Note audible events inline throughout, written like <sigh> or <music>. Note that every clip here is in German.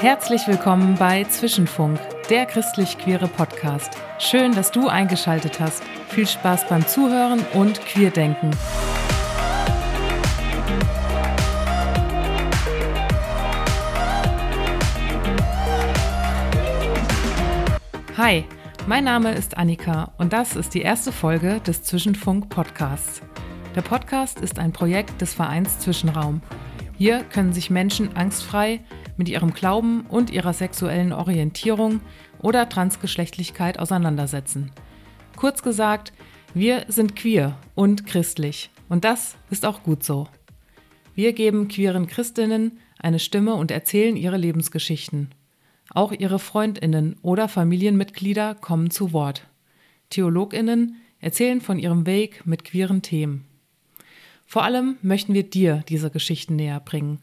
Herzlich willkommen bei Zwischenfunk, der christlich-queere Podcast. Schön, dass du eingeschaltet hast. Viel Spaß beim Zuhören und Queerdenken. Hi, mein Name ist Annika und das ist die erste Folge des Zwischenfunk Podcasts. Der Podcast ist ein Projekt des Vereins Zwischenraum. Hier können sich Menschen angstfrei mit ihrem Glauben und ihrer sexuellen Orientierung oder Transgeschlechtlichkeit auseinandersetzen. Kurz gesagt, wir sind queer und christlich und das ist auch gut so. Wir geben queeren Christinnen eine Stimme und erzählen ihre Lebensgeschichten. Auch ihre Freundinnen oder Familienmitglieder kommen zu Wort. Theologinnen erzählen von ihrem Weg mit queeren Themen. Vor allem möchten wir dir diese Geschichten näher bringen.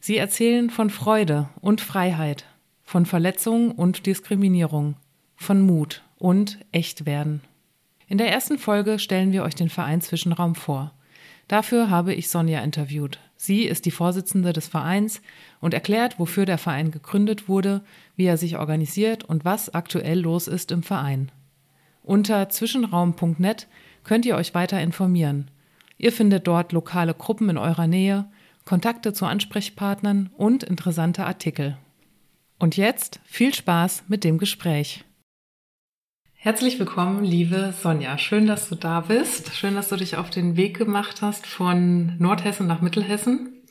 Sie erzählen von Freude und Freiheit, von Verletzungen und Diskriminierung, von Mut und Echtwerden. In der ersten Folge stellen wir euch den Verein Zwischenraum vor. Dafür habe ich Sonja interviewt. Sie ist die Vorsitzende des Vereins und erklärt, wofür der Verein gegründet wurde, wie er sich organisiert und was aktuell los ist im Verein. Unter zwischenraum.net könnt ihr euch weiter informieren. Ihr findet dort lokale Gruppen in eurer Nähe, Kontakte zu Ansprechpartnern und interessante Artikel. Und jetzt viel Spaß mit dem Gespräch. Herzlich willkommen, liebe Sonja. Schön, dass du da bist. Schön, dass du dich auf den Weg gemacht hast von Nordhessen nach Mittelhessen.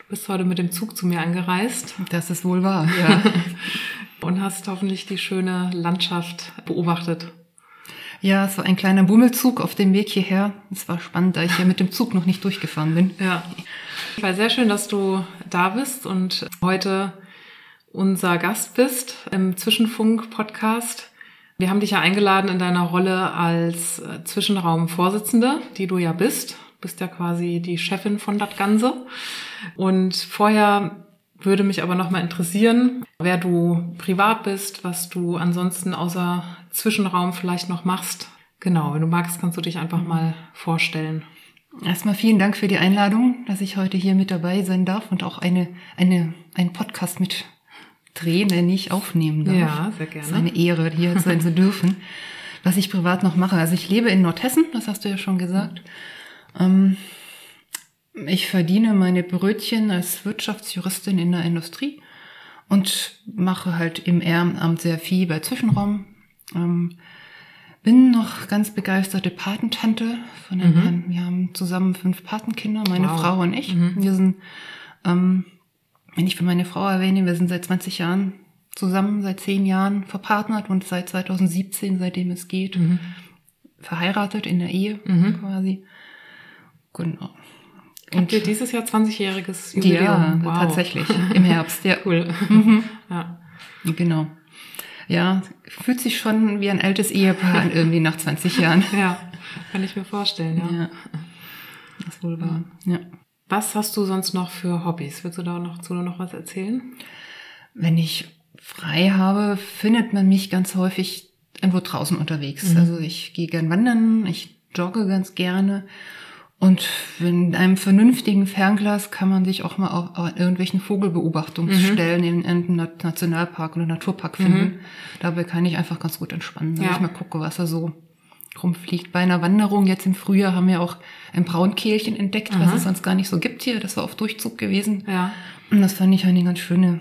Du bist heute mit dem Zug zu mir angereist. Das ist wohl wahr. Ja. <laughs> Und hast hoffentlich die schöne Landschaft beobachtet. Ja, es war ein kleiner Bummelzug auf dem Weg hierher. Es war spannend, da ich ja mit dem Zug noch nicht durchgefahren bin. Ja. War sehr schön, dass du da bist und heute unser Gast bist im Zwischenfunk-Podcast. Wir haben dich ja eingeladen in deiner Rolle als äh, Zwischenraumvorsitzende, die du ja bist. Du bist ja quasi die Chefin von das Ganze. Und vorher würde mich aber nochmal interessieren, wer du privat bist, was du ansonsten außer Zwischenraum vielleicht noch machst. Genau, wenn du magst, kannst du dich einfach mal vorstellen. Erstmal vielen Dank für die Einladung, dass ich heute hier mit dabei sein darf und auch eine, eine, einen Podcast mit drehen, den ich aufnehmen darf. Ja, sehr gerne. Es ist eine Ehre, hier sein zu dürfen. Was ich privat noch mache. Also ich lebe in Nordhessen, das hast du ja schon gesagt. Ähm, ich verdiene meine Brötchen als Wirtschaftsjuristin in der Industrie und mache halt im Ehrenamt sehr viel bei Zwischenraum. Ähm, bin noch ganz begeisterte Patentante von den mhm. Wir haben zusammen fünf Patenkinder, meine wow. Frau und ich. Mhm. Wir sind, ähm, wenn ich für meine Frau erwähne, wir sind seit 20 Jahren zusammen, seit zehn Jahren verpartnert und seit 2017, seitdem es geht, mhm. verheiratet in der Ehe mhm. quasi. Genau. Und ihr dieses Jahr 20-jähriges Jubiläum? Ja, wow. tatsächlich, <laughs> im Herbst, ja. Cool. Mhm. <laughs> ja. Genau. Ja, fühlt sich schon wie ein altes Ehepaar an, irgendwie nach 20 Jahren. <laughs> Ja, kann ich mir vorstellen, ja. ja. Das ist wohl wahr, ja. Was hast du sonst noch für Hobbys? Willst du da noch zu noch was erzählen? Wenn ich frei habe, findet man mich ganz häufig irgendwo draußen unterwegs. Mhm. Also ich gehe gern wandern, ich jogge ganz gerne und in einem vernünftigen Fernglas kann man sich auch mal auf irgendwelchen Vogelbeobachtungsstellen mhm. in irgendeinem Nationalpark oder Naturpark finden. Mhm. Dabei kann ich einfach ganz gut entspannen, wenn ja. ich mal gucke, was da so rumfliegt. Bei einer Wanderung jetzt im Frühjahr haben wir auch ein Braunkehlchen entdeckt, Aha. was es sonst gar nicht so gibt hier. Das war auf Durchzug gewesen. Ja. Und das fand ich eine ganz schöne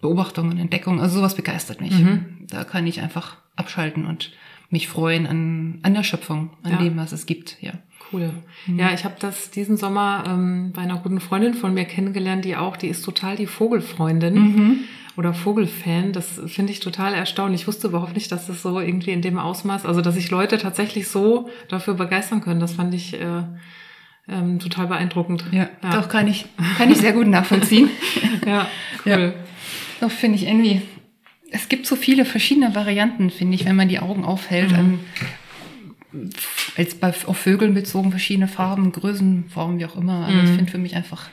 Beobachtung und Entdeckung. Also sowas begeistert mich. Mhm. Da kann ich einfach abschalten und mich freuen an, an der Schöpfung, an ja. dem, was es gibt. Ja. Cool. Mhm. Ja, ich habe das diesen Sommer ähm, bei einer guten Freundin von mir kennengelernt, die auch, die ist total die Vogelfreundin mhm. Oder Vogelfan. Das finde ich total erstaunlich. Ich wusste überhaupt nicht, dass das so irgendwie in dem Ausmaß, also dass sich Leute tatsächlich so dafür begeistern können. Das fand ich äh, ähm, total beeindruckend. Ja, ja, doch kann ich, kann ich sehr gut nachvollziehen. <laughs> ja, cool. Ja. Doch finde ich irgendwie, es gibt so viele verschiedene Varianten, finde ich, wenn man die Augen aufhält, mhm. an als bei, auf Vögeln bezogen verschiedene Farben, Größen, Formen, wie auch immer. Also mhm. ich finde für mich einfach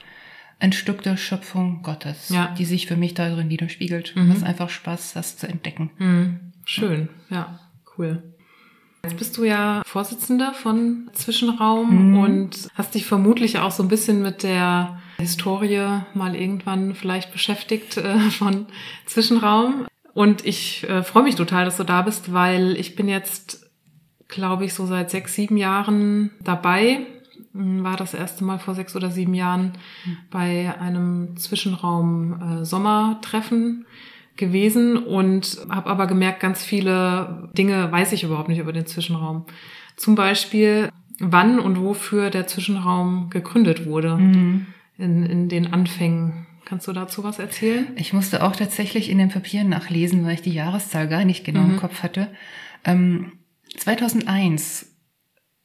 ein Stück der Schöpfung Gottes, ja. die sich für mich darin widerspiegelt. Mhm. Es ist einfach Spaß, das zu entdecken. Mhm. Schön, ja, cool. Jetzt bist du ja Vorsitzender von Zwischenraum mhm. und hast dich vermutlich auch so ein bisschen mit der Historie mal irgendwann vielleicht beschäftigt äh, von Zwischenraum. Und ich äh, freue mich total, dass du da bist, weil ich bin jetzt, glaube ich, so seit sechs, sieben Jahren dabei. Hm, war das erste Mal vor sechs oder sieben Jahren bei einem Zwischenraum äh, Sommertreffen gewesen und habe aber gemerkt, ganz viele Dinge weiß ich überhaupt nicht über den Zwischenraum. Zum Beispiel, wann und wofür der Zwischenraum gegründet wurde mhm. in, in den Anfängen. Kannst du dazu was erzählen? Ich musste auch tatsächlich in den Papieren nachlesen, weil ich die Jahreszahl gar nicht genau mhm. im Kopf hatte. Ähm, 2001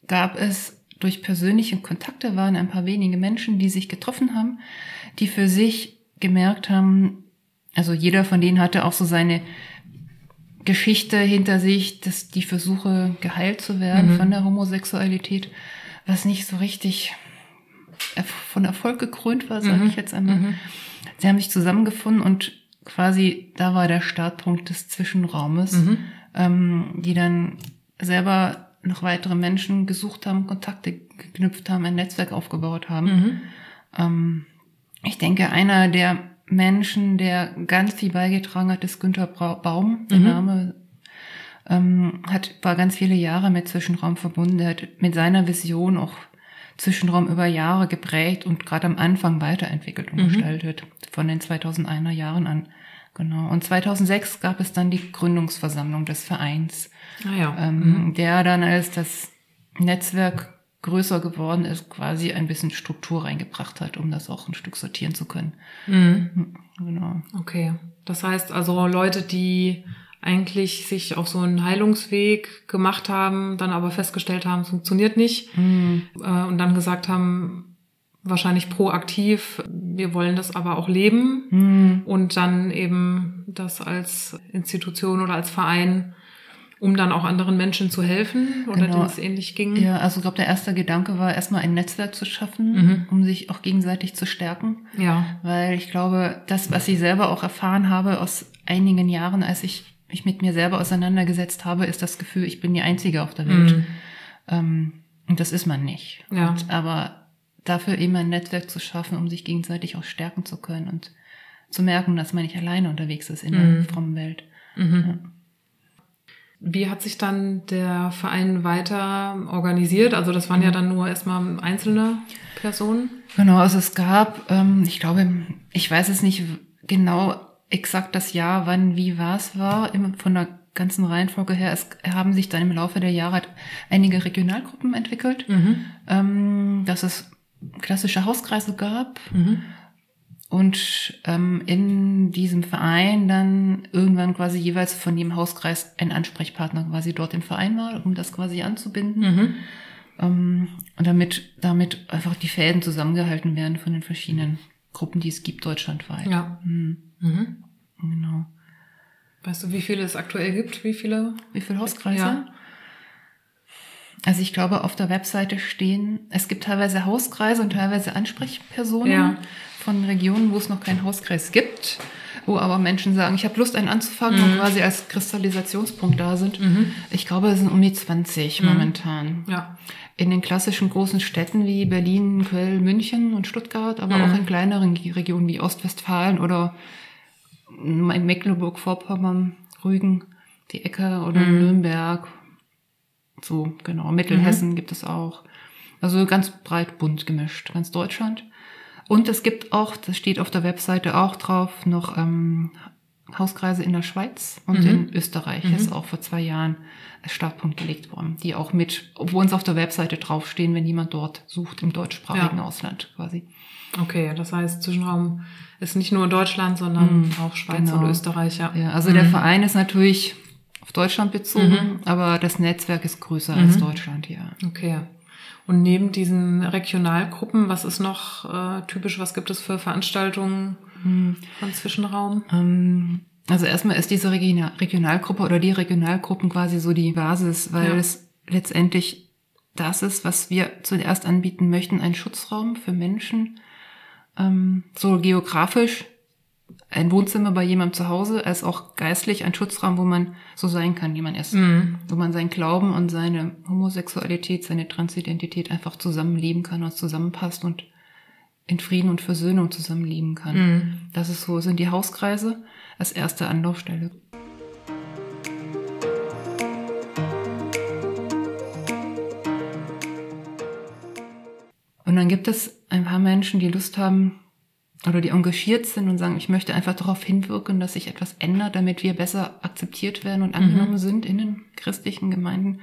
gab es durch persönliche Kontakte waren ein paar wenige Menschen, die sich getroffen haben, die für sich gemerkt haben, also jeder von denen hatte auch so seine Geschichte hinter sich, dass die Versuche geheilt zu werden mhm. von der Homosexualität, was nicht so richtig von Erfolg gekrönt war, sage mhm. ich jetzt einmal. Mhm. Sie haben sich zusammengefunden und quasi da war der Startpunkt des Zwischenraumes, mhm. ähm, die dann selber noch weitere Menschen gesucht haben, Kontakte geknüpft haben, ein Netzwerk aufgebaut haben. Mhm. Ähm, ich denke, einer der Menschen, der ganz viel beigetragen hat, ist Günther Baum. Der mhm. Name ähm, hat, war ganz viele Jahre mit Zwischenraum verbunden. Er hat mit seiner Vision auch Zwischenraum über Jahre geprägt und gerade am Anfang weiterentwickelt und mhm. gestaltet, von den 2001er Jahren an. Genau. Und 2006 gab es dann die Gründungsversammlung des Vereins, ah ja. ähm, mhm. der dann als das Netzwerk größer geworden ist, quasi ein bisschen Struktur reingebracht hat, um das auch ein Stück sortieren zu können. Mhm. Genau. Okay. Das heißt also Leute, die eigentlich sich auf so einen Heilungsweg gemacht haben, dann aber festgestellt haben, es funktioniert nicht mhm. äh, und dann gesagt haben, wahrscheinlich proaktiv, wir wollen das aber auch leben mhm. und dann eben das als Institution oder als Verein um dann auch anderen Menschen zu helfen oder genau. denen es ähnlich ging? Ja, also ich glaube, der erste Gedanke war erstmal ein Netzwerk zu schaffen, mhm. um sich auch gegenseitig zu stärken. Ja. Weil ich glaube, das, was ich selber auch erfahren habe aus einigen Jahren, als ich mich mit mir selber auseinandergesetzt habe, ist das Gefühl, ich bin die Einzige auf der Welt. Mhm. Ähm, und das ist man nicht. Ja. Und, aber dafür eben ein Netzwerk zu schaffen, um sich gegenseitig auch stärken zu können und zu merken, dass man nicht alleine unterwegs ist in mhm. der frommen Welt. Mhm. Ja. Wie hat sich dann der Verein weiter organisiert? Also das waren ja dann nur erstmal einzelne Personen. Genau, also es gab, ähm, ich glaube, ich weiß es nicht genau exakt das Jahr, wann, wie, was war, von der ganzen Reihenfolge her. Es haben sich dann im Laufe der Jahre einige Regionalgruppen entwickelt, mhm. ähm, dass es klassische Hauskreise gab. Mhm und ähm, in diesem Verein dann irgendwann quasi jeweils von jedem Hauskreis ein Ansprechpartner quasi dort im Verein war, um das quasi anzubinden. Mhm. Ähm, und damit, damit einfach die Fäden zusammengehalten werden von den verschiedenen Gruppen, die es gibt deutschlandweit. Ja. Mhm. Mhm. Genau. Weißt du, wie viele es aktuell gibt? Wie viele? Wie viele Hauskreise? Ja. Also ich glaube, auf der Webseite stehen, es gibt teilweise Hauskreise und teilweise Ansprechpersonen ja. von Regionen, wo es noch keinen Hauskreis gibt, wo aber Menschen sagen, ich habe Lust, einen anzufangen mhm. und quasi als Kristallisationspunkt da sind. Mhm. Ich glaube, es sind um die 20 mhm. momentan. Ja. In den klassischen großen Städten wie Berlin, Köln, München und Stuttgart, aber auch mhm. in kleineren Regionen wie Ostwestfalen oder in Mecklenburg-Vorpommern, Rügen, die Ecke oder mhm. Nürnberg so, genau. Mittelhessen mhm. gibt es auch. Also ganz breit bunt gemischt, ganz Deutschland. Und es gibt auch, das steht auf der Webseite auch drauf, noch ähm, Hauskreise in der Schweiz und mhm. in Österreich mhm. ist auch vor zwei Jahren als Startpunkt gelegt worden, die auch mit, obwohl uns auf der Webseite draufstehen, wenn jemand dort sucht, im deutschsprachigen ja. Ausland quasi. Okay, das heißt, Zwischenraum ist nicht nur Deutschland, sondern mhm. auch Schweiz genau. und Österreich. Ja, ja also der mhm. Verein ist natürlich auf Deutschland bezogen, mhm. aber das Netzwerk ist größer mhm. als Deutschland, ja. Okay. Und neben diesen Regionalgruppen, was ist noch äh, typisch, was gibt es für Veranstaltungen mhm. von Zwischenraum? Ähm, also erstmal ist diese Regional Regionalgruppe oder die Regionalgruppen quasi so die Basis, weil ja. es letztendlich das ist, was wir zuerst anbieten möchten, ein Schutzraum für Menschen, ähm, so geografisch ein Wohnzimmer bei jemandem zu Hause, als auch geistlich ein Schutzraum, wo man so sein kann, wie man ist. Mhm. Wo man seinen Glauben und seine Homosexualität, seine Transidentität einfach zusammenleben kann und zusammenpasst und in Frieden und Versöhnung zusammenleben kann. Mhm. Das ist so, sind die Hauskreise als erste Anlaufstelle. Und dann gibt es ein paar Menschen, die Lust haben oder die engagiert sind und sagen, ich möchte einfach darauf hinwirken, dass sich etwas ändert, damit wir besser akzeptiert werden und angenommen sind in den christlichen Gemeinden.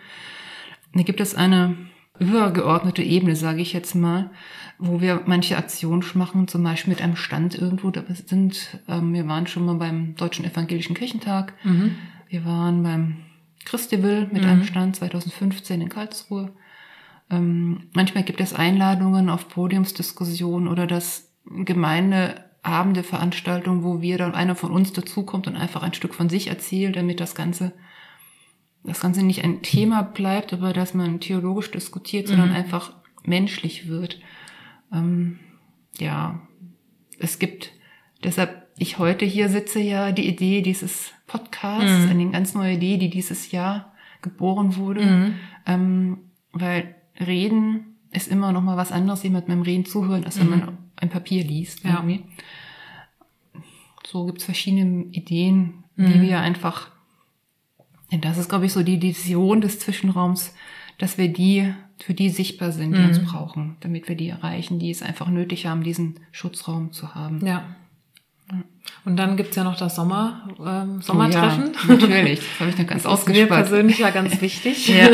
Da gibt es eine übergeordnete Ebene, sage ich jetzt mal, wo wir manche Aktionen machen, zum Beispiel mit einem Stand irgendwo. Da sind, ähm, wir waren schon mal beim Deutschen Evangelischen Kirchentag. Wir waren beim Christival mit einem Stand 2015 in Karlsruhe. Ähm, manchmal gibt es Einladungen auf Podiumsdiskussionen oder das Gemeindeabende Veranstaltungen, wo wir dann einer von uns dazukommt und einfach ein Stück von sich erzählt, damit das Ganze das Ganze nicht ein Thema bleibt, aber dass man theologisch diskutiert, sondern einfach menschlich wird. Ähm, ja, es gibt deshalb ich heute hier sitze ja die Idee dieses Podcasts, Mhm. eine ganz neue Idee, die dieses Jahr geboren wurde, Mhm. ähm, weil Reden ist immer noch mal was anderes, jemand beim Reden zuhören, als wenn man ein Papier liest. Ja. Irgendwie. So gibt's verschiedene Ideen, die Mhm. wir einfach, denn das ist, glaube ich, so die Vision des Zwischenraums, dass wir die, für die sichtbar sind, die Mhm. uns brauchen, damit wir die erreichen, die es einfach nötig haben, diesen Schutzraum zu haben. Ja. Und dann gibt's ja noch das Sommer, ähm, Sommertreffen. Oh ja, <laughs> natürlich, das habe ich noch ganz <laughs> Das ist mir persönlich ja ganz wichtig. <laughs> Ja.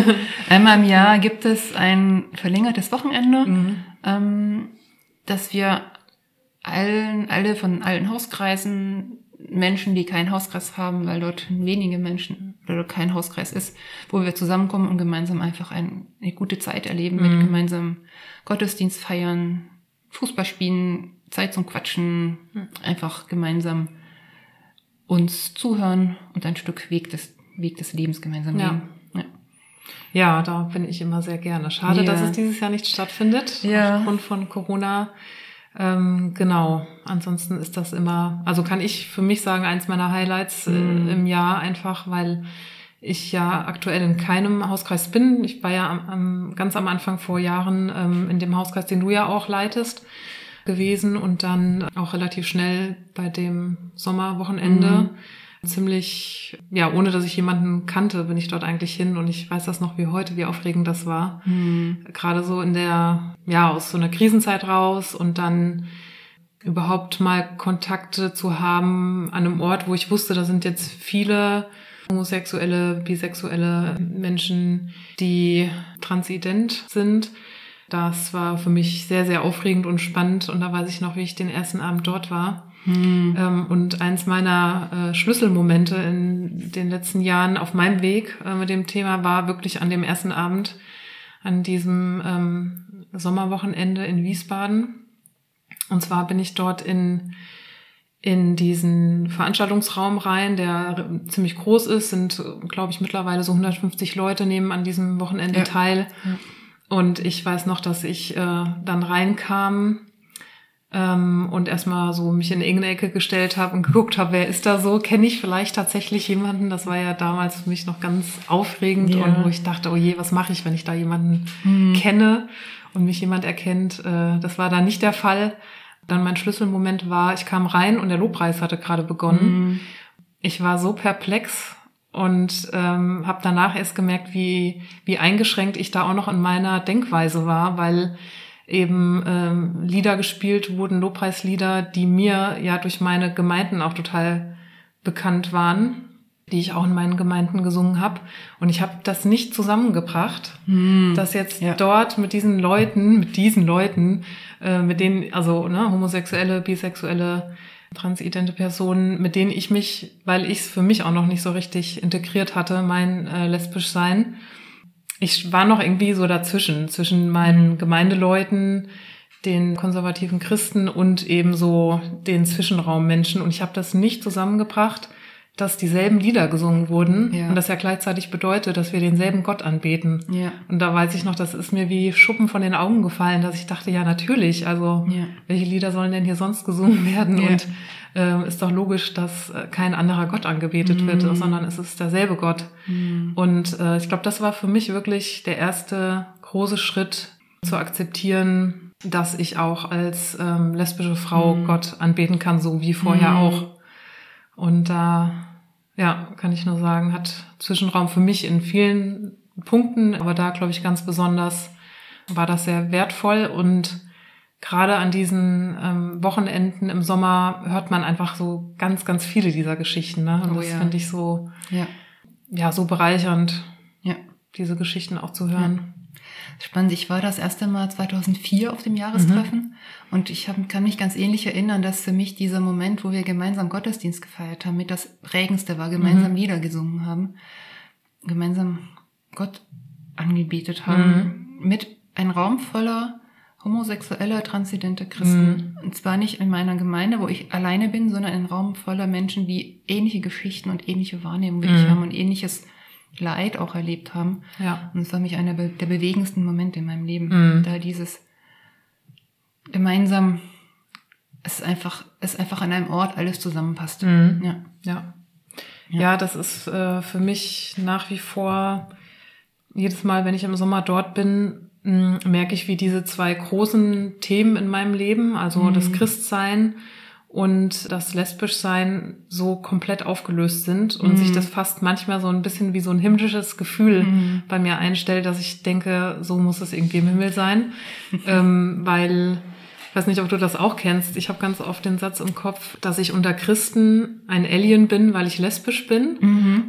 Einmal im Jahr gibt es ein verlängertes Wochenende, Mhm. ähm, dass wir allen, alle von allen Hauskreisen, Menschen, die keinen Hauskreis haben, weil dort wenige Menschen oder kein Hauskreis ist, wo wir zusammenkommen und gemeinsam einfach ein, eine gute Zeit erleben mit gemeinsam Gottesdienst feiern, Fußball spielen, Zeit zum Quatschen, einfach gemeinsam uns zuhören und ein Stück Weg des, Weg des Lebens gemeinsam Ja. leben. Ja. Da bin ich immer sehr gerne. Schade, Ja. dass es dieses Jahr nicht stattfindet, Ja. aufgrund von Corona. Ähm, genau. Ansonsten ist das immer, also kann ich für mich sagen, eins meiner Highlights Mhm. äh, im Jahr einfach, weil ich ja aktuell in keinem Hauskreis bin. Ich war ja am, am, ganz am Anfang vor Jahren ähm, in dem Hauskreis, den du ja auch leitest, gewesen und dann auch relativ schnell bei dem Sommerwochenende ziemlich, ja, ohne dass ich jemanden kannte, bin ich dort eigentlich hin und ich weiß das noch wie heute, wie aufregend das war. Gerade so in der, ja, aus so einer Krisenzeit raus und dann überhaupt mal Kontakte zu haben an einem Ort, wo ich wusste, da sind jetzt viele homosexuelle, bisexuelle Menschen, die transident sind. Das war für mich sehr, sehr aufregend und spannend und da weiß ich noch, wie ich den ersten Abend dort war. Ähm, und eins meiner äh, Schlüsselmomente in den letzten Jahren auf meinem Weg äh, mit dem Thema war wirklich an dem ersten Abend, an diesem ähm, Sommerwochenende in Wiesbaden. Und zwar bin ich dort in, in diesen Veranstaltungsraum rein, der ziemlich groß ist, sind, glaube ich, mittlerweile so 150 Leute nehmen an diesem Wochenende Ja. teil. Und ich weiß noch, dass ich äh, dann reinkam ähm, und erstmal so mich in irgendeine Ecke gestellt habe und geguckt habe, wer ist da so? Kenne ich vielleicht tatsächlich jemanden? Das war ja damals für mich noch ganz aufregend Ja. und wo ich dachte, oh je, was mache ich, wenn ich da jemanden kenne und mich jemand erkennt? Äh, das war da nicht der Fall. Dann mein Schlüsselmoment war, ich kam rein und der Lobpreis hatte gerade begonnen. Ich war so perplex und ähm, habe danach erst gemerkt, wie, wie eingeschränkt ich da auch noch in meiner Denkweise war, weil eben ähm, Lieder gespielt wurden, Lobpreislieder, die mir ja durch meine Gemeinden auch total bekannt waren, die ich auch in meinen Gemeinden gesungen habe. Und ich habe das nicht zusammengebracht, dass jetzt Ja. dort mit diesen Leuten, mit diesen Leuten, äh, mit denen, also ne, homosexuelle, bisexuelle, transidente Personen, mit denen ich mich, weil ich es für mich auch noch nicht so richtig integriert hatte, mein äh, lesbisch sein, ich war noch irgendwie so dazwischen, zwischen meinen Gemeindeleuten, den konservativen Christen und eben so den Zwischenraummenschen. Und ich habe das nicht zusammengebracht, dass dieselben Lieder gesungen wurden Ja. und das ja gleichzeitig bedeutet, dass wir denselben Gott anbeten. Ja. Und da weiß ich noch, das ist mir wie Schuppen von den Augen gefallen, dass ich dachte, ja natürlich, also Ja. welche Lieder sollen denn hier sonst gesungen werden? Ja. Und ähm, ist doch logisch, dass äh, kein anderer Gott angebetet wird, Mhm. sondern es ist derselbe Gott. Und äh, ich glaube, das war für mich wirklich der erste große Schritt zu akzeptieren, dass ich auch als ähm, lesbische Frau Gott anbeten kann, so wie vorher Mhm. auch. Und da, ja, kann ich nur sagen, hat Zwischenraum für mich in vielen Punkten, aber da glaube ich ganz besonders war das sehr wertvoll und gerade an diesen ähm, Wochenenden im Sommer hört man einfach so ganz, ganz viele dieser Geschichten. Ne? Und Oh das ja. finde ich so, Ja. ja, so bereichernd, Ja. diese Geschichten auch zu hören. Spannend. Ich war das erste Mal 2004 auf dem Jahrestreffen und ich hab, kann mich ganz ähnlich erinnern, dass für mich dieser Moment, wo wir gemeinsam Gottesdienst gefeiert haben, mit das prägendste war, gemeinsam Lieder gesungen haben, gemeinsam Gott angebetet haben, mit einem Raum voller homosexueller, transzendenter Christen. Und zwar nicht in meiner Gemeinde, wo ich alleine bin, sondern ein Raum voller Menschen, die ähnliche Geschichten und ähnliche Wahrnehmungen wie ich haben und ähnliches Leid auch erlebt haben. Ja. Und es war mich einer der bewegendsten Momente in meinem Leben. Mhm. Da dieses gemeinsam, es einfach, es einfach an einem Ort alles zusammenpasst. Mhm. Ja. Ja. Ja, das ist äh, für mich nach wie vor, jedes Mal, wenn ich im Sommer dort bin, merke ich, wie diese zwei großen Themen in meinem Leben, also das Christsein und das Lesbischsein, so komplett aufgelöst sind und sich das fast manchmal so ein bisschen wie so ein himmlisches Gefühl bei mir einstellt, dass ich denke, so muss es irgendwie im Himmel sein, <laughs> ähm, weil ich weiß nicht, ob du das auch kennst. Ich habe ganz oft den Satz im Kopf, dass ich unter Christen ein Alien bin, weil ich lesbisch bin.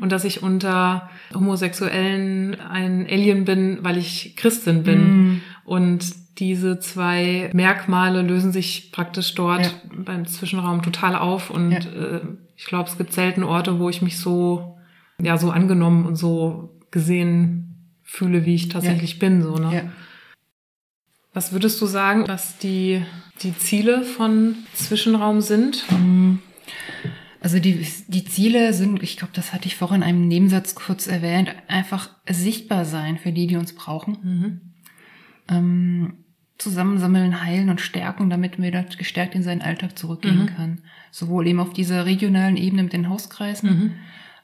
Und dass ich unter Homosexuellen ein Alien bin, weil ich Christin bin. Und diese zwei Merkmale lösen sich praktisch dort Ja. beim Zwischenraum total auf. Und Ja. äh, ich glaube, es gibt selten Orte, wo ich mich so, ja, so angenommen und so gesehen fühle, wie ich tatsächlich bin. So, ne? Ja. Was würdest du sagen, was die, die Ziele von Zwischenraum sind? Also die, die Ziele sind, ich glaube, das hatte ich vorhin in einem Nebensatz kurz erwähnt, einfach sichtbar sein für die, die uns brauchen. Ähm, zusammensammeln, heilen und stärken, damit man wieder gestärkt in seinen Alltag zurückgehen kann. Sowohl eben auf dieser regionalen Ebene mit den Hauskreisen,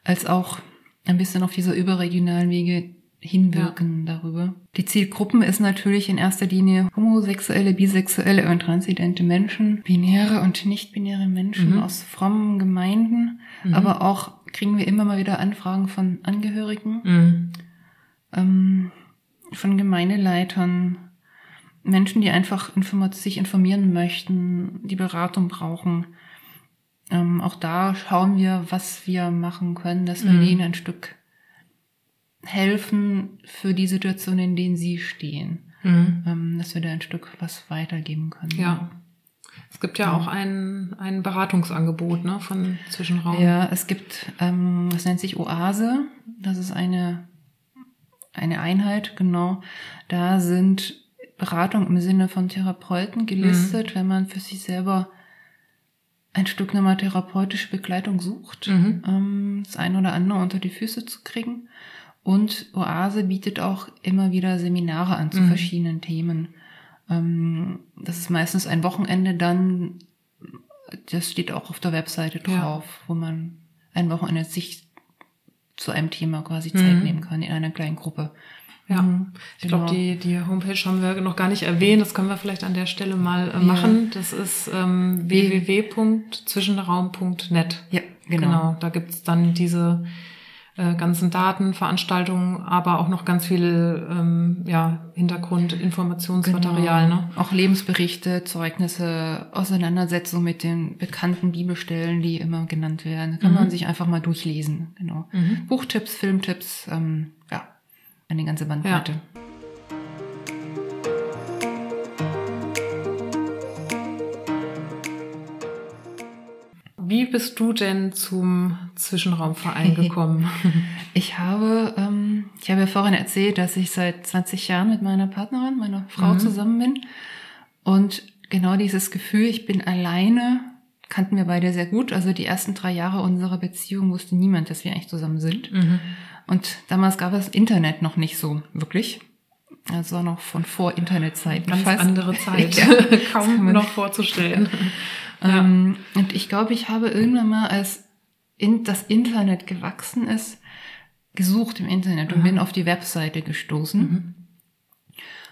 als auch ein bisschen auf dieser überregionalen Wege hinwirken darüber. Die Zielgruppen ist natürlich in erster Linie homosexuelle, bisexuelle und transidente Menschen, binäre und nicht-binäre Menschen aus frommen Gemeinden, aber auch kriegen wir immer mal wieder Anfragen von Angehörigen, Mhm. ähm, von Gemeindeleitern, Menschen, die einfach informa sich informieren möchten, die Beratung brauchen. Ähm, auch da schauen wir, was wir machen können, dass wir denen ein Stück helfen für die Situation, in denen sie stehen. Mhm. Ähm, dass wir da ein Stück was weitergeben können. Ja. Es gibt ja auch ein, ein Beratungsangebot ne, von Zwischenraum. Ja, es gibt, ähm, nennt sich Oase. Das ist eine, eine Einheit, genau. Da sind Beratungen im Sinne von Therapeuten gelistet, wenn man für sich selber ein Stück nochmal therapeutische Begleitung sucht, Mhm. ähm, das eine oder andere unter die Füße zu kriegen. Und Oase bietet auch immer wieder Seminare an zu verschiedenen Themen. Ähm, das ist meistens ein Wochenende dann, das steht auch auf der Webseite Ja. drauf, wo man ein Wochenende sich zu einem Thema quasi Zeit Mhm. nehmen kann in einer kleinen Gruppe. Ja, Mhm, ich glaube, genau. die, die Homepage haben wir noch gar nicht erwähnt. Das können wir vielleicht an der Stelle mal äh, machen. Das ist ähm, www.zwischenraum.net. Ja, genau. Genau, da gibt's dann diese äh, ganzen Daten, Veranstaltungen, aber auch noch ganz viel ähm, ja, Hintergrundinformationsmaterial. Genau. Ne? Auch Lebensberichte, Zeugnisse, Auseinandersetzungen mit den bekannten Bibelstellen, die immer genannt werden. Kann man sich einfach mal durchlesen. Genau. Mhm. Buchtipps, Filmtipps, ähm, ja, eine ganze Bandbreite. Wie bist du denn zum Zwischenraumverein gekommen? <laughs> Ich habe, ähm, ich habe ja vorhin erzählt, dass ich seit 20 Jahren mit meiner Partnerin, meiner Frau zusammen bin. Und genau dieses Gefühl, ich bin alleine kannten wir beide sehr gut. Also die ersten drei Jahre unserer Beziehung wusste niemand, dass wir eigentlich zusammen sind. Mhm. Und damals gab es Internet noch nicht so wirklich. Das war noch von vor Internetzeiten. Ganz fast. andere <laughs> Zeit. Ja. <laughs> Kaum noch vorzustellen. Ähm, und ich glaube, ich habe irgendwann mal, als in, das Internet gewachsen ist, gesucht im Internet und bin auf die Webseite gestoßen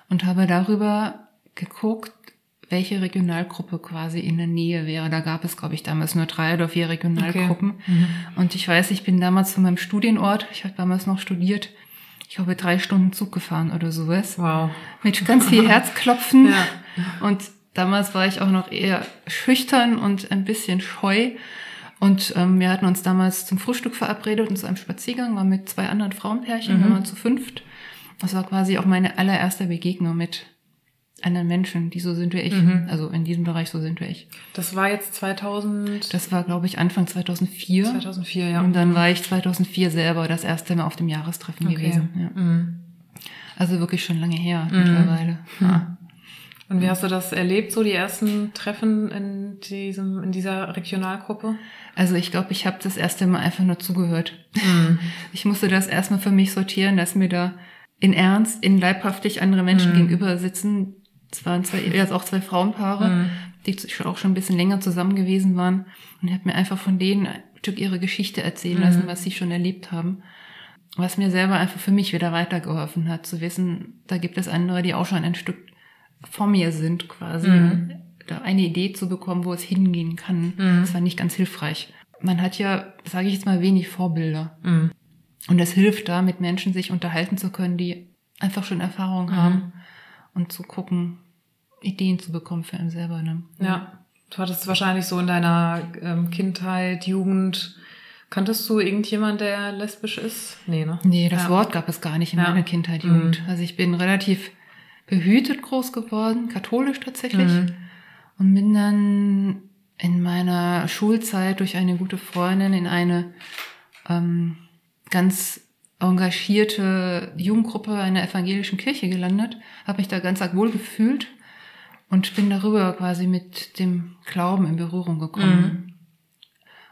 und habe darüber geguckt, welche Regionalgruppe quasi in der Nähe wäre. Da gab es, glaube ich, damals nur drei oder vier Regionalgruppen. Und ich weiß, ich bin damals von meinem Studienort, ich habe damals noch studiert, ich habe drei Stunden Zug gefahren oder sowas. Wow. Mit ganz viel <laughs> Herzklopfen. Ja. Und damals war ich auch noch eher schüchtern und ein bisschen scheu. Und ähm, wir hatten uns damals zum Frühstück verabredet und zu einem Spaziergang, waren mit zwei anderen Frauenpärchen, wir waren zu fünft. Das war quasi auch meine allererste Begegnung mit anderen Menschen, die so sind wie ich. Also in diesem Bereich so sind wie ich. Das war jetzt 2000, Das war, glaube ich, Anfang 2004. 2004, ja. Und dann war ich 2004 selber das erste Mal auf dem Jahrestreffen Okay. gewesen. Ja. Mhm. Also wirklich schon lange her mittlerweile. Ja. Und wie hast du das erlebt, so die ersten Treffen in diesem, in dieser Regionalgruppe? Also ich glaube, ich habe das erste Mal einfach nur zugehört. <laughs> Ich musste das erstmal für mich sortieren, dass mir da in Ernst, in leibhaftig andere Menschen gegenüber sitzen. Es waren zwei, also auch zwei Frauenpaare, die schon- auch schon ein bisschen länger zusammen gewesen waren. Und ich habe mir einfach von denen ein Stück ihre Geschichte erzählen lassen, was sie schon erlebt haben. Was mir selber einfach für mich wieder weitergeholfen hat, zu wissen, da gibt es andere, die auch schon ein Stück vor mir sind quasi. Da eine Idee zu bekommen, wo es hingehen kann, das war nicht ganz hilfreich. Man hat ja, sage ich jetzt mal, wenig Vorbilder. Mhm. Und es hilft da, mit Menschen sich unterhalten zu können, die einfach schon Erfahrung haben und zu gucken, Ideen zu bekommen für einen selber. Ne? Ja. Du hattest wahrscheinlich so in deiner ähm, Kindheit, Jugend, kanntest du irgendjemand, der lesbisch ist? Nee, ne? Nee, das Ja. Wort gab es gar nicht in Ja. meiner Kindheit, Jugend. Also ich bin relativ behütet groß geworden, katholisch tatsächlich. Mhm. Und bin dann in meiner Schulzeit durch eine gute Freundin in eine ähm, ganz engagierte Jugendgruppe einer evangelischen Kirche gelandet, habe mich da ganz arg wohl gefühlt und bin darüber quasi mit dem Glauben in Berührung gekommen.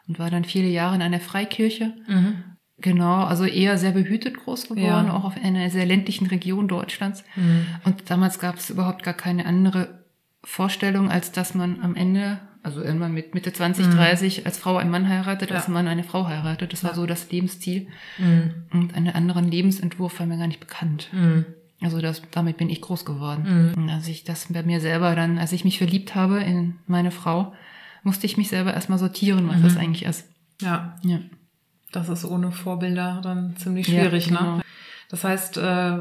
Und war dann viele Jahre in einer Freikirche. Mhm. Genau, also eher sehr behütet groß geworden, Ja. auch auf einer sehr ländlichen Region Deutschlands. Mhm. Und damals gab es überhaupt gar keine andere Vorstellung, als dass man am Ende, also irgendwann mit Mitte 20, 30, als Frau einen Mann heiratet, als Mhm. Ja. Mann eine Frau heiratet. Das war so das Lebensziel. Mhm. Und einen anderen Lebensentwurf war mir gar nicht bekannt. Mhm. Also das, damit bin ich groß geworden. Und als ich das bei mir selber dann, als ich mich verliebt habe in meine Frau, musste ich mich selber erstmal sortieren, was Mhm. das eigentlich ist. Ja, Ja. Das ist ohne Vorbilder dann ziemlich Ja, schwierig, genau. ne? Das heißt, äh,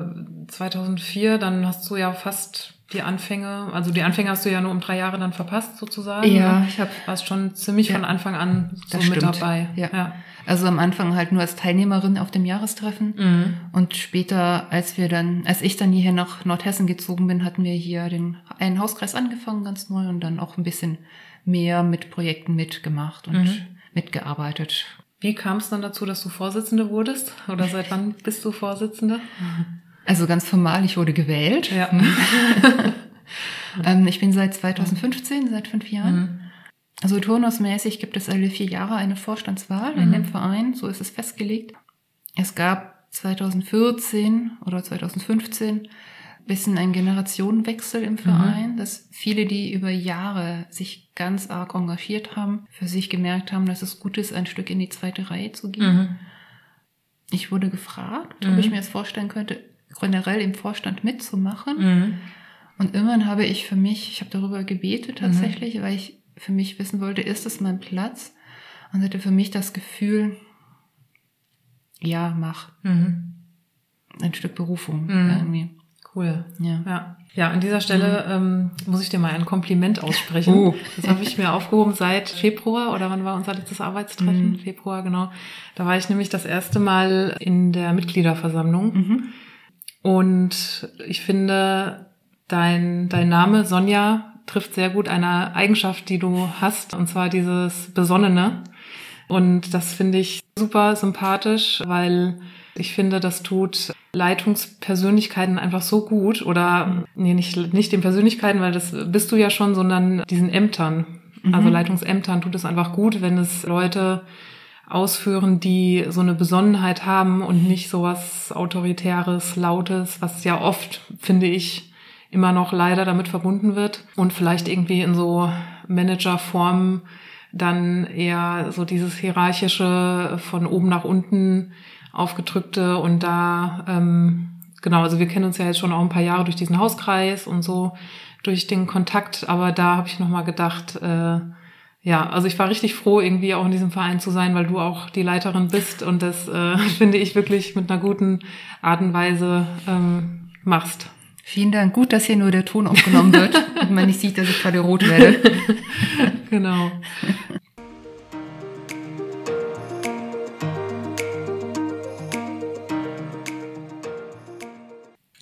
2004, dann hast du ja fast die Anfänge, also die Anfänge hast du ja nur um drei Jahre dann verpasst sozusagen. Ja, ne? ich habe Warst schon ziemlich Ja. von Anfang an so mit stimmt. dabei. Ja. ja. Also am Anfang halt nur als Teilnehmerin auf dem Jahrestreffen. Mhm. Und später, als wir dann, als ich dann hierher nach Nordhessen gezogen bin, hatten wir hier den einen Hauskreis angefangen, ganz neu, und dann auch ein bisschen mehr mit Projekten mitgemacht und Mhm. mitgearbeitet. Wie kam es dann dazu, dass du Vorsitzende wurdest? Oder seit wann bist du Vorsitzende? Also ganz formal, ich wurde gewählt. Ja. <laughs> Ähm, ich bin seit 2015, seit fünf Jahren. Mhm. Also turnusmäßig gibt es alle vier Jahre eine Vorstandswahl Mhm. in dem Verein, so ist es festgelegt. Es gab 2014 oder 2015 bisschen einen Generationenwechsel Mhm. im Verein, dass viele, die über Jahre sich ganz arg engagiert haben, für sich gemerkt haben, dass es gut ist, ein Stück in die zweite Reihe zu gehen. Mhm. Ich wurde gefragt, Mhm. ob ich mir das vorstellen könnte, generell im Vorstand mitzumachen. Mhm. Und irgendwann habe ich für mich, ich habe darüber gebetet Mhm. tatsächlich, weil ich für mich wissen wollte, ist es mein Platz? Und hatte für mich das Gefühl, ja, mach. Mhm. Ein Stück Berufung Mhm. irgendwie. Cool. Ja. Ja. ja, an dieser Stelle ähm, muss ich dir mal ein Kompliment aussprechen. Oh. Das habe ich mir aufgehoben seit Februar oder wann war unser letztes Arbeitstreffen? Mhm. Februar, genau. Da war ich nämlich das erste Mal in der Mitgliederversammlung. Mhm. Und ich finde, dein, dein Name, Sonja, trifft sehr gut eine Eigenschaft, die du hast, und zwar dieses Besonnene. Und das finde ich super sympathisch, weil ich finde, das tut Leitungspersönlichkeiten einfach so gut oder, nee, nicht, nicht den Persönlichkeiten, weil das bist du ja schon, sondern diesen Ämtern. Also Leitungsämtern tut es einfach gut, wenn es Leute ausführen, die so eine Besonnenheit haben und nicht so was Autoritäres, Lautes, was ja oft, finde ich, immer noch leider damit verbunden wird und vielleicht irgendwie in so Managerformen dann eher so dieses hierarchische von oben nach unten aufgedrückte und da ähm, genau, also wir kennen uns ja jetzt schon auch ein paar Jahre durch diesen Hauskreis und so durch den Kontakt, aber da habe ich noch mal gedacht, äh, ja, also ich war richtig froh, irgendwie auch in diesem Verein zu sein, weil du auch die Leiterin bist und das äh, <laughs> finde ich wirklich mit einer guten Art und Weise ähm, machst. Vielen Dank. Gut, dass hier nur der Ton aufgenommen wird und man nicht sieht, dass ich gerade rot werde. <laughs> genau.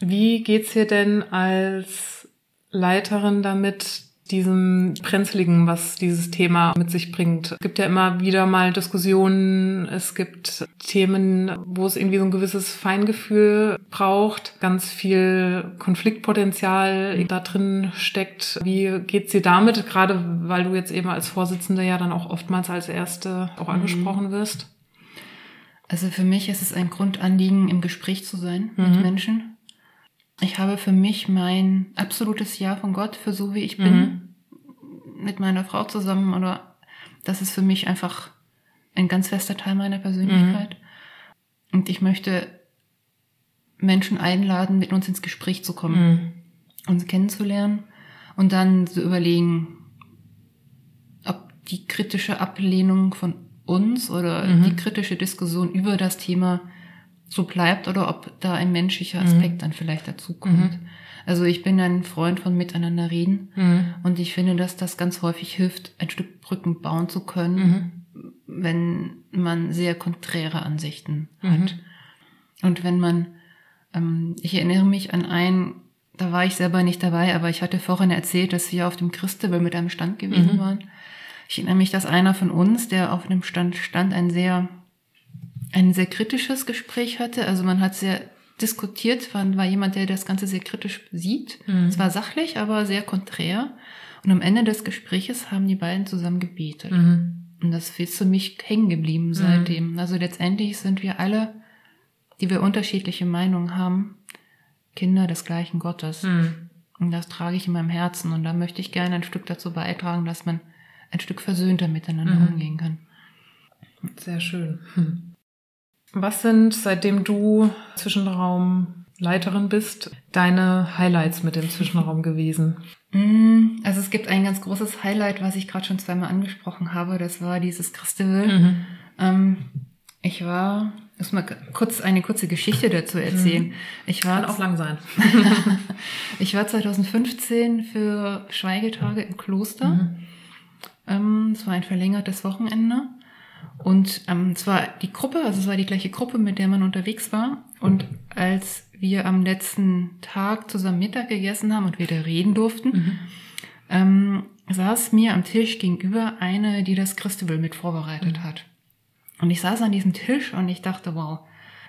Wie geht's hier denn als Leiterin damit, diesem Brenzligen, was dieses Thema mit sich bringt. Es gibt ja immer wieder mal Diskussionen, es gibt Themen, wo es irgendwie so ein gewisses Feingefühl braucht, ganz viel Konfliktpotenzial da drin steckt. Wie geht's dir damit, gerade weil du jetzt eben als Vorsitzende ja dann auch oftmals als Erste auch mhm. angesprochen wirst? Also für mich ist es ein Grundanliegen, im Gespräch zu sein mhm. mit Menschen ich habe für mich mein absolutes Ja von Gott für so wie ich bin, mhm. Mit meiner Frau zusammen oder das ist für mich einfach ein ganz fester Teil meiner Persönlichkeit. Mhm. Und ich möchte Menschen einladen, mit uns ins Gespräch zu kommen, mhm. uns kennenzulernen und dann zu überlegen, ob die kritische Ablehnung von uns oder mhm. die kritische Diskussion über das Thema so bleibt oder ob da ein menschlicher mhm. Aspekt dann vielleicht dazukommt. Mhm. Also ich bin ein Freund von miteinander reden mhm. und ich finde, dass das ganz häufig hilft, ein Stück Brücken bauen zu können, mhm. wenn man sehr konträre Ansichten hat. Mhm. Und wenn man, ähm, ich erinnere mich an ein, da war ich selber nicht dabei, aber ich hatte vorhin erzählt, dass wir auf dem Christabel mit einem Stand gewesen waren. Ich erinnere mich, dass einer von uns, der auf dem Stand stand, ein sehr ein sehr kritisches Gespräch hatte. Also man hat sehr diskutiert, man war jemand, der das Ganze sehr kritisch sieht. Mhm. Es war sachlich, aber sehr konträr. Und am Ende des Gespräches haben die beiden zusammen gebetet. Mhm. Und das ist für mich hängen geblieben mhm. seitdem. Mhm. Also letztendlich sind wir alle, die wir unterschiedliche Meinungen haben, Kinder des gleichen Gottes. Mhm. Und das trage ich in meinem Herzen. Und da möchte ich gerne ein Stück dazu beitragen, dass man ein Stück versöhnter miteinander mhm. umgehen kann. Sehr schön. Hm. <laughs> Was sind, seitdem du Zwischenraumleiterin bist, deine Highlights mit dem Zwischenraum gewesen? Mm, also es gibt ein ganz großes Highlight, was ich gerade schon zweimal angesprochen habe. Das war dieses Christabel. Mhm. Ähm, ich war, muss mal kurz eine kurze Geschichte dazu erzählen. Mhm. Ich war Kann auch lang sein. <laughs> ich war 2015 für Schweigetage im Kloster. Mhm. Ähm, es war ein verlängertes Wochenende. Und ähm, es war die Gruppe, also es war die gleiche Gruppe, mit der man unterwegs war. Und als wir am letzten Tag zusammen Mittag gegessen haben und wieder reden durften, mhm. ähm, saß mir am Tisch gegenüber eine, die das Christabel mit vorbereitet mhm. hat. Und ich saß an diesem Tisch und ich dachte, wow,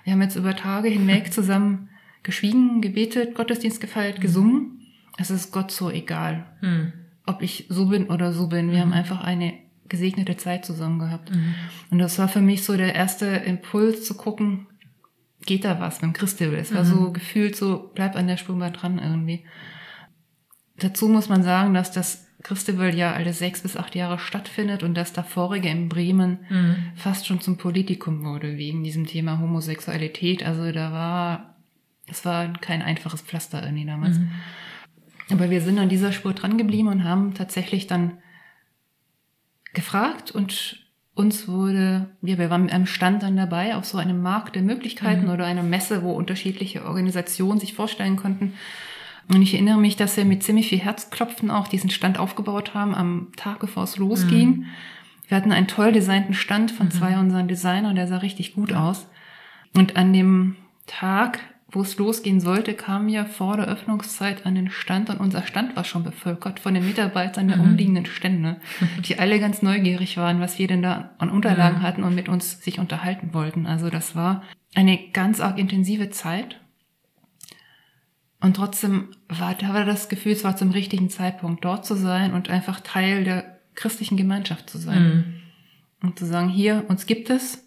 wir haben jetzt über Tage hinweg zusammen geschwiegen, gebetet, Gottesdienst gefeiert, mhm. gesungen. Es ist Gott so egal, mhm. ob ich so bin oder so bin. Wir haben mhm. einfach eine gesegnete Zeit zusammen gehabt. Mhm. Und das war für mich so der erste Impuls zu gucken, geht da was mit dem Christabel? Es war mhm. so gefühlt so, bleib an der Spur mal dran irgendwie. Dazu muss man sagen, dass das Christabel ja alle sechs bis acht Jahre stattfindet und das davorige in Bremen mhm. fast schon zum Politikum wurde wegen diesem Thema Homosexualität. Also da war, es war kein einfaches Pflaster irgendwie damals. Mhm. Aber wir sind an dieser Spur dran geblieben und haben tatsächlich dann gefragt und uns wurde, wir, wir waren mit einem Stand dann dabei auf so einem Markt der Möglichkeiten mhm. oder einer Messe, wo unterschiedliche Organisationen sich vorstellen konnten. Und ich erinnere mich, dass wir mit ziemlich viel Herzklopfen auch diesen Stand aufgebaut haben am Tag, bevor es losging. Mhm. Wir hatten einen toll designten Stand von mhm. zwei unseren Designern, der sah richtig gut aus. Und an dem Tag wo es losgehen sollte, kamen wir vor der Öffnungszeit an den Stand und unser Stand war schon bevölkert von den Mitarbeitern der mhm. umliegenden Stände, <laughs> die alle ganz neugierig waren, was wir denn da an Unterlagen mhm. hatten und mit uns sich unterhalten wollten. Also das war eine ganz arg intensive Zeit. Und trotzdem war, da war das Gefühl, es war zum richtigen Zeitpunkt dort zu sein und einfach Teil der christlichen Gemeinschaft zu sein. Mhm. Und zu sagen, hier, uns gibt es,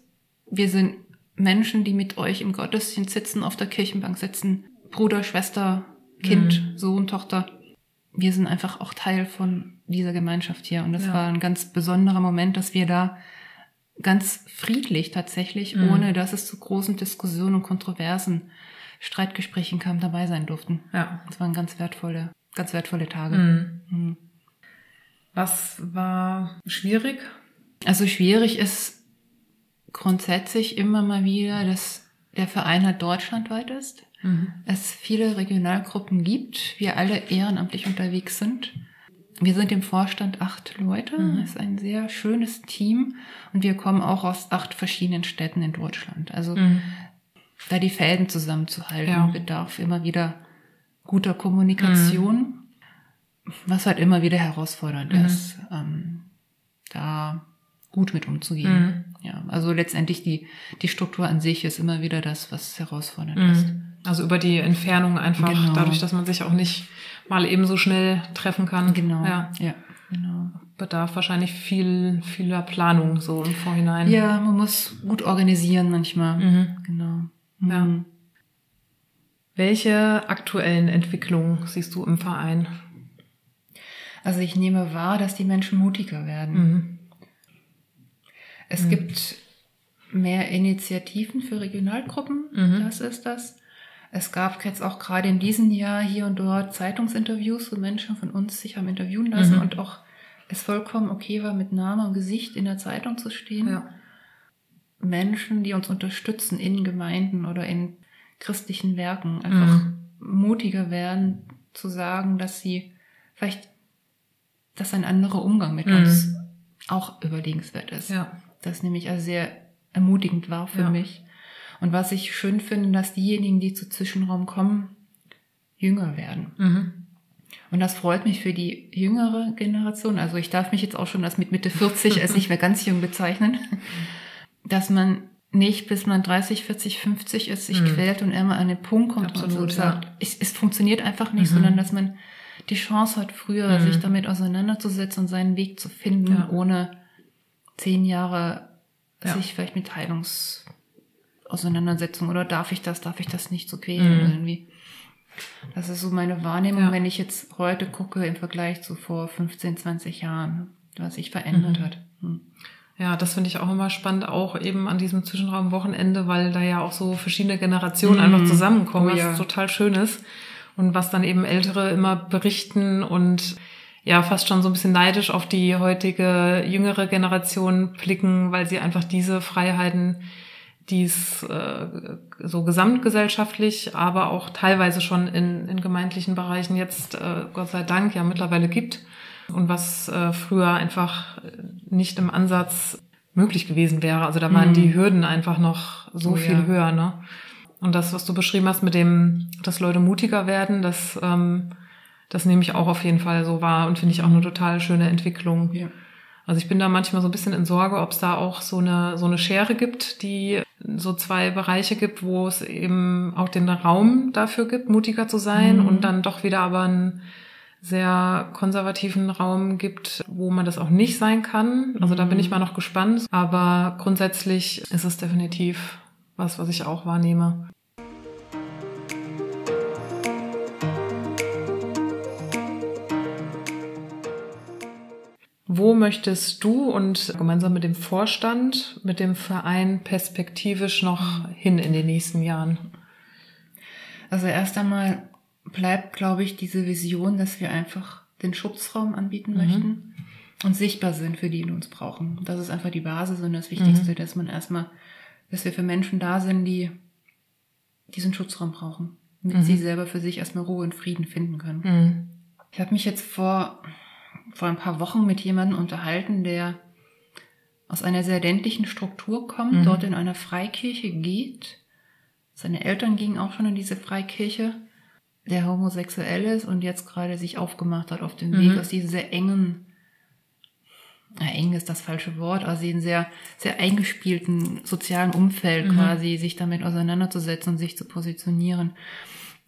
wir sind Menschen, die mit euch im Gottesdienst sitzen, auf der Kirchenbank sitzen, Bruder, Schwester, Kind, mhm. Sohn, Tochter. Wir sind einfach auch Teil von dieser Gemeinschaft hier. Und das ja. war ein ganz besonderer Moment, dass wir da ganz friedlich tatsächlich, mhm. ohne dass es zu großen Diskussionen und Kontroversen, Streitgesprächen kam, dabei sein durften. Ja. Das waren ganz wertvolle, ganz wertvolle Tage. Mhm. Mhm. Was war schwierig? Also schwierig ist grundsätzlich immer mal wieder, dass der Verein halt deutschlandweit ist. Mhm. Es viele Regionalgruppen gibt, wir alle ehrenamtlich unterwegs sind. Wir sind im Vorstand acht Leute. Mhm. Das ist ein sehr schönes Team und wir kommen auch aus acht verschiedenen Städten in Deutschland. Also mhm. da die Fäden zusammenzuhalten, ja. bedarf immer wieder guter Kommunikation, mhm. was halt immer wieder herausfordernd mhm. ist, ähm, da gut mit umzugehen. Mhm. Ja, also letztendlich die, die Struktur an sich ist immer wieder das, was herausfordernd ist. Also über die Entfernung einfach, genau. dadurch, dass man sich auch nicht mal eben so schnell treffen kann. Genau. Ja, ja genau. Bedarf wahrscheinlich viel, vieler Planung so im Vorhinein. Ja, man muss gut organisieren manchmal. Mhm. Genau. Mhm. Ja. Welche aktuellen Entwicklungen siehst du im Verein? Also ich nehme wahr, dass die Menschen mutiger werden. Mhm. Es mhm. gibt mehr Initiativen für Regionalgruppen, mhm. das ist das. Es gab jetzt auch gerade in diesem Jahr hier und dort Zeitungsinterviews, wo Menschen von uns sich haben interviewen lassen mhm. und auch es vollkommen okay war, mit Name und Gesicht in der Zeitung zu stehen. Ja. Menschen, die uns unterstützen in Gemeinden oder in christlichen Werken, einfach mhm. mutiger werden, zu sagen, dass sie vielleicht, dass ein anderer Umgang mit mhm. uns auch überlegenswert ist. Ja. Das nämlich also sehr ermutigend war für ja. mich. Und was ich schön finde, dass diejenigen, die zu Zwischenraum kommen, jünger werden. Mhm. Und das freut mich für die jüngere Generation. Also ich darf mich jetzt auch schon als mit Mitte 40 als nicht mehr ganz jung bezeichnen, dass man nicht bis man 30, 40, 50 ist, sich mhm. quält und immer an den Punkt kommt Absolut, und so sagt, ja. es, es, funktioniert einfach nicht, mhm. sondern dass man die Chance hat, früher mhm. sich damit auseinanderzusetzen und seinen Weg zu finden, ja. ohne zehn Jahre ja. sich vielleicht mit Heilungs Auseinandersetzung oder darf ich das, darf ich das nicht so quälen mhm. irgendwie. Das ist so meine Wahrnehmung, ja. wenn ich jetzt heute gucke im Vergleich zu vor 15, 20 Jahren, was sich verändert mhm. hat. Hm. Ja, das finde ich auch immer spannend, auch eben an diesem Zwischenraumwochenende, weil da ja auch so verschiedene Generationen mhm. einfach zusammenkommen, oh, ja. was total schön ist. Und was dann eben Ältere immer berichten und ja, fast schon so ein bisschen neidisch auf die heutige jüngere Generation blicken, weil sie einfach diese Freiheiten die es äh, so gesamtgesellschaftlich, aber auch teilweise schon in, in gemeindlichen Bereichen jetzt, äh, Gott sei Dank, ja mittlerweile gibt und was äh, früher einfach nicht im Ansatz möglich gewesen wäre. Also da waren mhm. die Hürden einfach noch so oh, viel ja. höher. Ne? Und das, was du beschrieben hast mit dem, dass Leute mutiger werden, das, ähm, das nehme ich auch auf jeden Fall so wahr und finde ich auch eine total schöne Entwicklung. Ja. Also ich bin da manchmal so ein bisschen in Sorge, ob es da auch so eine, so eine Schere gibt, die so zwei Bereiche gibt, wo es eben auch den Raum dafür gibt, mutiger zu sein mhm. und dann doch wieder aber einen sehr konservativen Raum gibt, wo man das auch nicht sein kann. Also da bin ich mhm. mal noch gespannt. Aber grundsätzlich ist es definitiv was, was ich auch wahrnehme. Wo möchtest du und gemeinsam mit dem Vorstand, mit dem Verein perspektivisch noch hin in den nächsten Jahren? Also erst einmal bleibt, glaube ich, diese Vision, dass wir einfach den Schutzraum anbieten mhm. möchten und sichtbar sind für die, die uns brauchen. Das ist einfach die Basis und das Wichtigste, mhm. dass man erstmal, dass wir für Menschen da sind, die diesen Schutzraum brauchen, damit mhm. sie selber für sich erstmal Ruhe und Frieden finden können. Mhm. Ich habe mich jetzt vor vor ein paar Wochen mit jemandem unterhalten, der aus einer sehr ländlichen Struktur kommt, mhm. dort in einer Freikirche geht. Seine Eltern gingen auch schon in diese Freikirche, der homosexuell ist und jetzt gerade sich aufgemacht hat auf dem mhm. Weg aus diesem sehr engen, na, eng ist das falsche Wort, also in sehr, sehr eingespielten sozialen Umfeld mhm. quasi, sich damit auseinanderzusetzen und sich zu positionieren.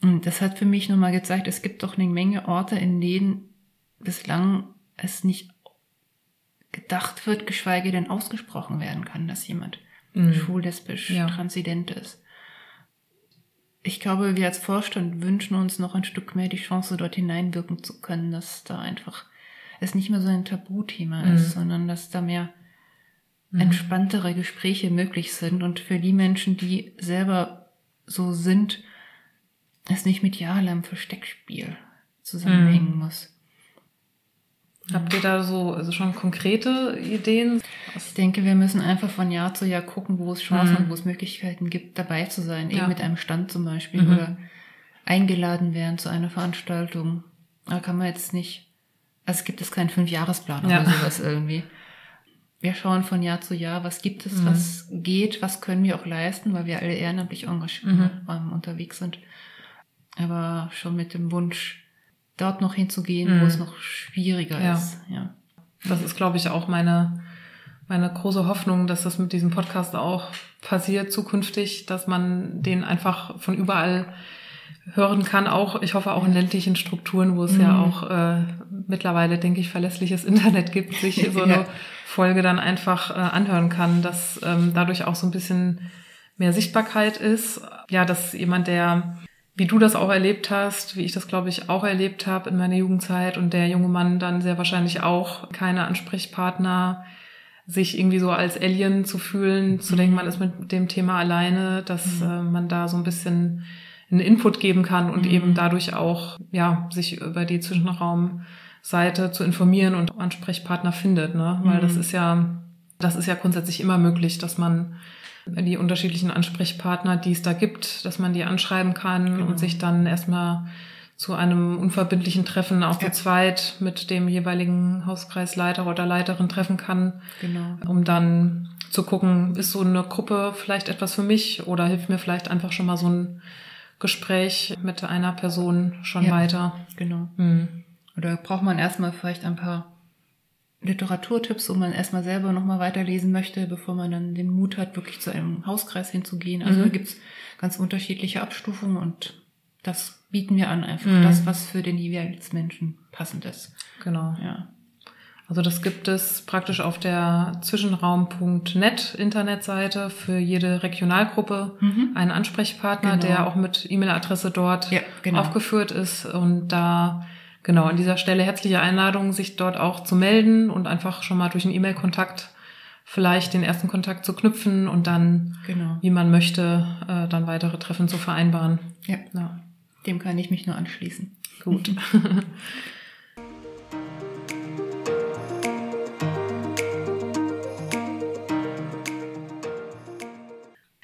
Und das hat für mich nochmal gezeigt, es gibt doch eine Menge Orte, in denen bislang es nicht gedacht wird, geschweige denn ausgesprochen werden kann, dass jemand mhm. schwul, lesbisch, ja. transident ist. Ich glaube, wir als Vorstand wünschen uns noch ein Stück mehr die Chance, dort hineinwirken zu können, dass da einfach es nicht mehr so ein Tabuthema mhm. ist, sondern dass da mehr mhm. entspanntere Gespräche möglich sind und für die Menschen, die selber so sind, es nicht mit jahrelangem Versteckspiel zusammenhängen mhm. muss. Habt ihr da so also schon konkrete Ideen? Ich denke, wir müssen einfach von Jahr zu Jahr gucken, wo es Chancen mhm. und wo es Möglichkeiten gibt, dabei zu sein. Ja. Eben mit einem Stand zum Beispiel mhm. oder eingeladen werden zu einer Veranstaltung. Da kann man jetzt nicht, also es gibt es keinen Fünfjahresplan ja. oder sowas irgendwie. Wir schauen von Jahr zu Jahr, was gibt es, mhm. was geht, was können wir auch leisten, weil wir alle ehrenamtlich engagiert mhm. unterwegs sind. Aber schon mit dem Wunsch, dort noch hinzugehen, mhm. wo es noch schwieriger ja. ist. Ja. Das ist, glaube ich, auch meine, meine große Hoffnung, dass das mit diesem Podcast auch passiert zukünftig, dass man den einfach von überall hören kann. Auch, ich hoffe auch in ländlichen Strukturen, wo es mhm. ja auch äh, mittlerweile, denke ich, verlässliches <laughs> Internet gibt, sich so <laughs> eine ja. Folge dann einfach äh, anhören kann, dass ähm, dadurch auch so ein bisschen mehr Sichtbarkeit ist. Ja, dass jemand, der wie du das auch erlebt hast, wie ich das, glaube ich, auch erlebt habe in meiner Jugendzeit und der junge Mann dann sehr wahrscheinlich auch keine Ansprechpartner, sich irgendwie so als Alien zu fühlen, zu denken, man ist mit dem Thema alleine, dass mhm. äh, man da so ein bisschen einen Input geben kann und mhm. eben dadurch auch, ja, sich über die Zwischenraumseite zu informieren und Ansprechpartner findet, ne? Weil mhm. das ist ja, das ist ja grundsätzlich immer möglich, dass man die unterschiedlichen Ansprechpartner, die es da gibt, dass man die anschreiben kann genau. und sich dann erstmal zu einem unverbindlichen Treffen auch ja. zu zweit mit dem jeweiligen Hauskreisleiter oder Leiterin treffen kann, genau. um dann zu gucken, ist so eine Gruppe vielleicht etwas für mich oder hilft mir vielleicht einfach schon mal so ein Gespräch mit einer Person schon ja, weiter. Genau. Mhm. Oder braucht man erstmal vielleicht ein paar Literaturtipps, wo man erstmal selber nochmal weiterlesen möchte, bevor man dann den Mut hat, wirklich zu einem Hauskreis hinzugehen. Also mhm. da gibt's ganz unterschiedliche Abstufungen und das bieten wir an, einfach mhm. das, was für den jeweiligen Menschen passend ist. Genau. Ja. Also das gibt es praktisch auf der zwischenraum.net Internetseite für jede Regionalgruppe mhm. einen Ansprechpartner, genau. der auch mit E-Mail-Adresse dort ja, genau. aufgeführt ist und da genau, an dieser Stelle herzliche Einladung, sich dort auch zu melden und einfach schon mal durch einen E-Mail-Kontakt vielleicht den ersten Kontakt zu knüpfen und dann, genau. wie man möchte, äh, dann weitere Treffen zu vereinbaren. Ja. ja. Dem kann ich mich nur anschließen. Gut. <laughs>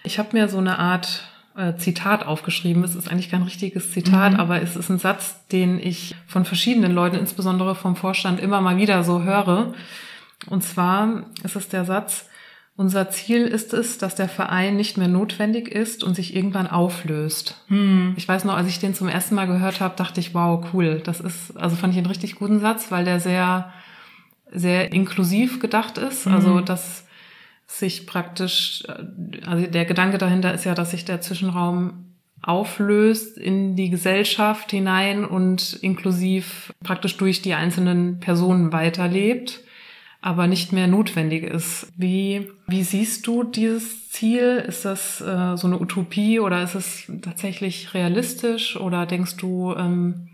ich habe mir so eine Art äh, Zitat aufgeschrieben. Es ist eigentlich kein richtiges Zitat, mhm. aber es ist ein Satz, den ich von verschiedenen Leuten, insbesondere vom Vorstand, immer mal wieder so höre. Und zwar ist es der Satz, unser Ziel ist es, dass der Verein nicht mehr notwendig ist und sich irgendwann auflöst. Hm. Ich weiß noch, als ich den zum ersten Mal gehört habe, dachte ich, wow, cool. Das ist, also fand ich einen richtig guten Satz, weil der sehr, sehr inklusiv gedacht ist. Also, hm. dass sich praktisch, also der Gedanke dahinter ist ja, dass sich der Zwischenraum auflöst in die Gesellschaft hinein und inklusiv praktisch durch die einzelnen Personen weiterlebt, aber nicht mehr notwendig ist. Wie, wie siehst du dieses Ziel? Ist das äh, so eine Utopie oder ist es tatsächlich realistisch oder denkst du, ähm,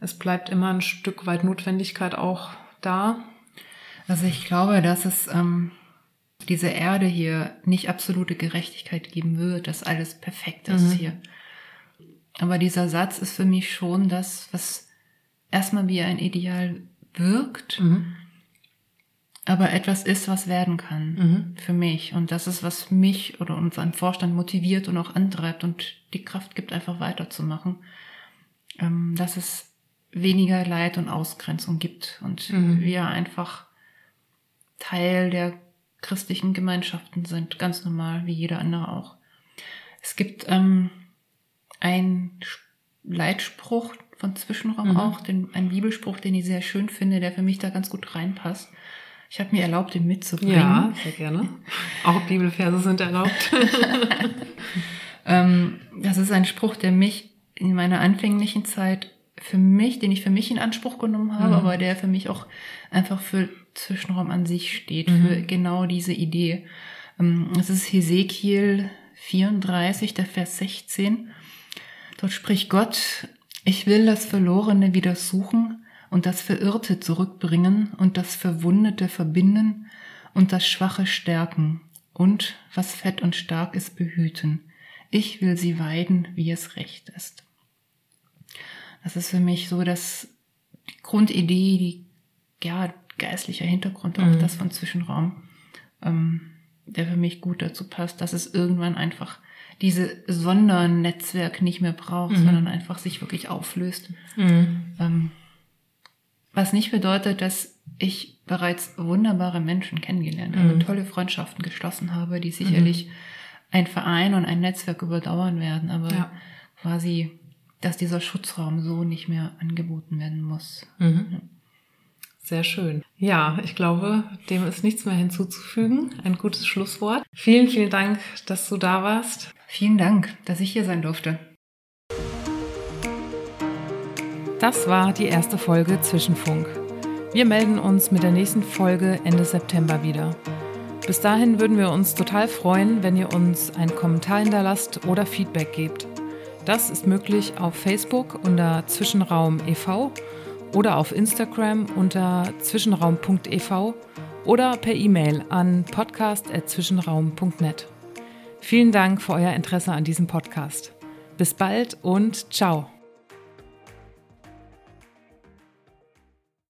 es bleibt immer ein Stück weit Notwendigkeit auch da? Also ich glaube, dass es ähm, diese Erde hier nicht absolute Gerechtigkeit geben wird, dass alles perfekt ist mhm. hier. Aber dieser Satz ist für mich schon das, was erstmal wie ein Ideal wirkt, mhm. aber etwas ist, was werden kann mhm. für mich. Und das ist, was mich oder unseren Vorstand motiviert und auch antreibt und die Kraft gibt, einfach weiterzumachen. Ähm, dass es weniger Leid und Ausgrenzung gibt und mhm. wir einfach Teil der christlichen Gemeinschaften sind, ganz normal, wie jeder andere auch. Es gibt ähm, einen Leitspruch von Zwischenraum mhm. auch, den, einen Bibelspruch, den ich sehr schön finde, der für mich da ganz gut reinpasst. Ich habe mir erlaubt, den mitzubringen. Ja, sehr gerne. Auch Bibelverse sind erlaubt. <laughs> ähm, das ist ein Spruch, der mich in meiner anfänglichen Zeit für mich, den ich für mich in Anspruch genommen habe, mhm. aber der für mich auch einfach für Zwischenraum an sich steht, mhm. für genau diese Idee. Ähm, es ist Hesekiel 34, der Vers 16. Dort spricht Gott, ich will das Verlorene wieder suchen und das Verirrte zurückbringen und das Verwundete verbinden und das Schwache stärken und was fett und stark ist behüten. Ich will sie weiden, wie es recht ist. Das ist für mich so dass die Grundidee, die ja geistlicher Hintergrund auch mhm. das von Zwischenraum, ähm, der für mich gut dazu passt, dass es irgendwann einfach diese Sondernetzwerk nicht mehr braucht, mhm. sondern einfach sich wirklich auflöst. Mhm. Ähm, was nicht bedeutet, dass ich bereits wunderbare Menschen kennengelernt habe, mhm. tolle Freundschaften geschlossen habe, die sicherlich mhm. ein Verein und ein Netzwerk überdauern werden, aber ja. quasi, dass dieser Schutzraum so nicht mehr angeboten werden muss. Mhm. Sehr schön. Ja, ich glaube, dem ist nichts mehr hinzuzufügen. Ein gutes Schlusswort. Vielen, vielen Dank, dass du da warst. Vielen Dank, dass ich hier sein durfte. Das war die erste Folge Zwischenfunk. Wir melden uns mit der nächsten Folge Ende September wieder. Bis dahin würden wir uns total freuen, wenn ihr uns einen Kommentar hinterlasst oder Feedback gebt. Das ist möglich auf Facebook unter Zwischenraum e.V oder auf Instagram unter zwischenraum.ev oder per E-Mail an podcast.zwischenraum.net. Vielen Dank für euer Interesse an diesem Podcast. Bis bald und ciao.